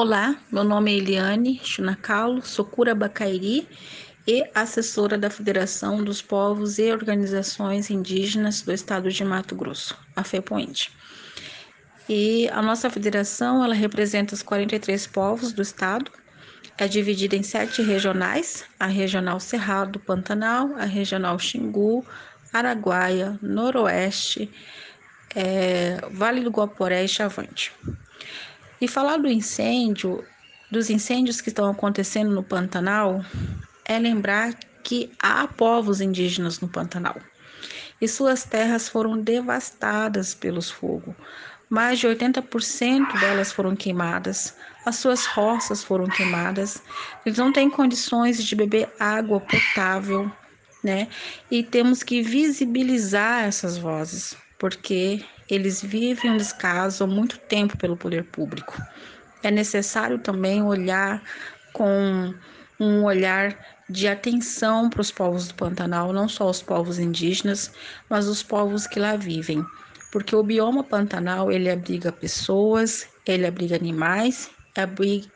Olá, meu nome é Eliane Chunacalo, sou cura Bacairi e assessora da Federação dos Povos e Organizações Indígenas do Estado de Mato Grosso, a FEPOINT. E a nossa federação, ela representa os 43 povos do estado, é dividida em sete regionais, a Regional Cerrado Pantanal, a Regional Xingu, Araguaia, Noroeste, é, Vale do Guaporé e Chavante. E falar do incêndio, dos incêndios que estão acontecendo no Pantanal, é lembrar que há povos indígenas no Pantanal e suas terras foram devastadas pelos fogos. Mais de 80% delas foram queimadas, as suas roças foram queimadas, eles não têm condições de beber água potável, né? E temos que visibilizar essas vozes, porque eles vivem um descaso há muito tempo pelo poder público. É necessário também olhar com um olhar de atenção para os povos do Pantanal, não só os povos indígenas, mas os povos que lá vivem. Porque o bioma Pantanal, ele abriga pessoas, ele abriga animais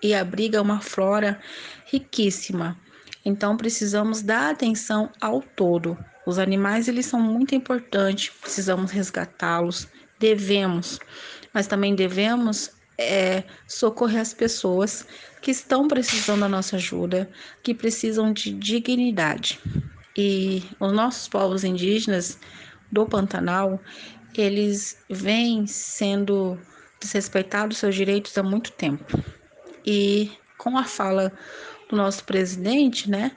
e abriga uma flora riquíssima. Então precisamos dar atenção ao todo. Os animais eles são muito importantes, precisamos resgatá-los, devemos, mas também devemos é, socorrer as pessoas que estão precisando da nossa ajuda, que precisam de dignidade. E os nossos povos indígenas do Pantanal, eles vêm sendo desrespeitados seus direitos há muito tempo. E com a fala do nosso presidente, né,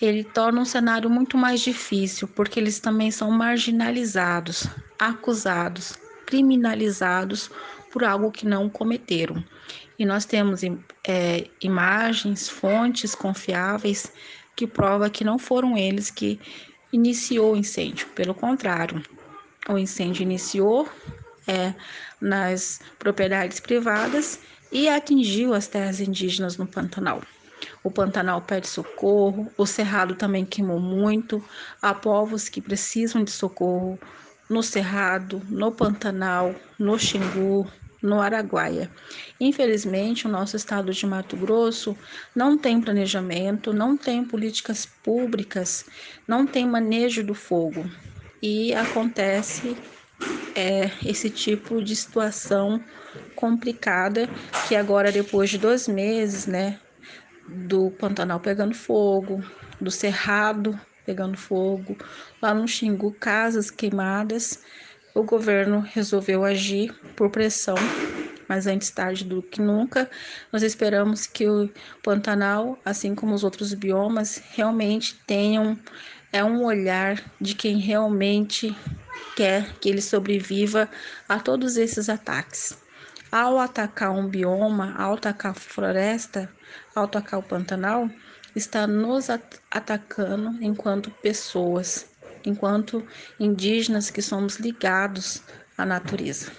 ele torna um cenário muito mais difícil, porque eles também são marginalizados, acusados, criminalizados por algo que não cometeram. E nós temos é, imagens, fontes confiáveis que prova que não foram eles que iniciou o incêndio. Pelo contrário, o incêndio iniciou é, nas propriedades privadas e atingiu as terras indígenas no Pantanal. O Pantanal pede socorro, o Cerrado também queimou muito. Há povos que precisam de socorro no Cerrado, no Pantanal, no Xingu, no Araguaia. Infelizmente, o nosso estado de Mato Grosso não tem planejamento, não tem políticas públicas, não tem manejo do fogo. E acontece é, esse tipo de situação complicada que agora, depois de dois meses, né, do Pantanal pegando fogo, do Cerrado pegando fogo, lá no Xingu, casas queimadas. O governo resolveu agir por pressão, mas antes tarde do que nunca. Nós esperamos que o Pantanal, assim como os outros biomas, realmente tenham é um olhar de quem realmente quer que ele sobreviva a todos esses ataques. Ao atacar um bioma, ao atacar a floresta, ao atacar o Pantanal, está nos atacando enquanto pessoas, enquanto indígenas que somos ligados à natureza.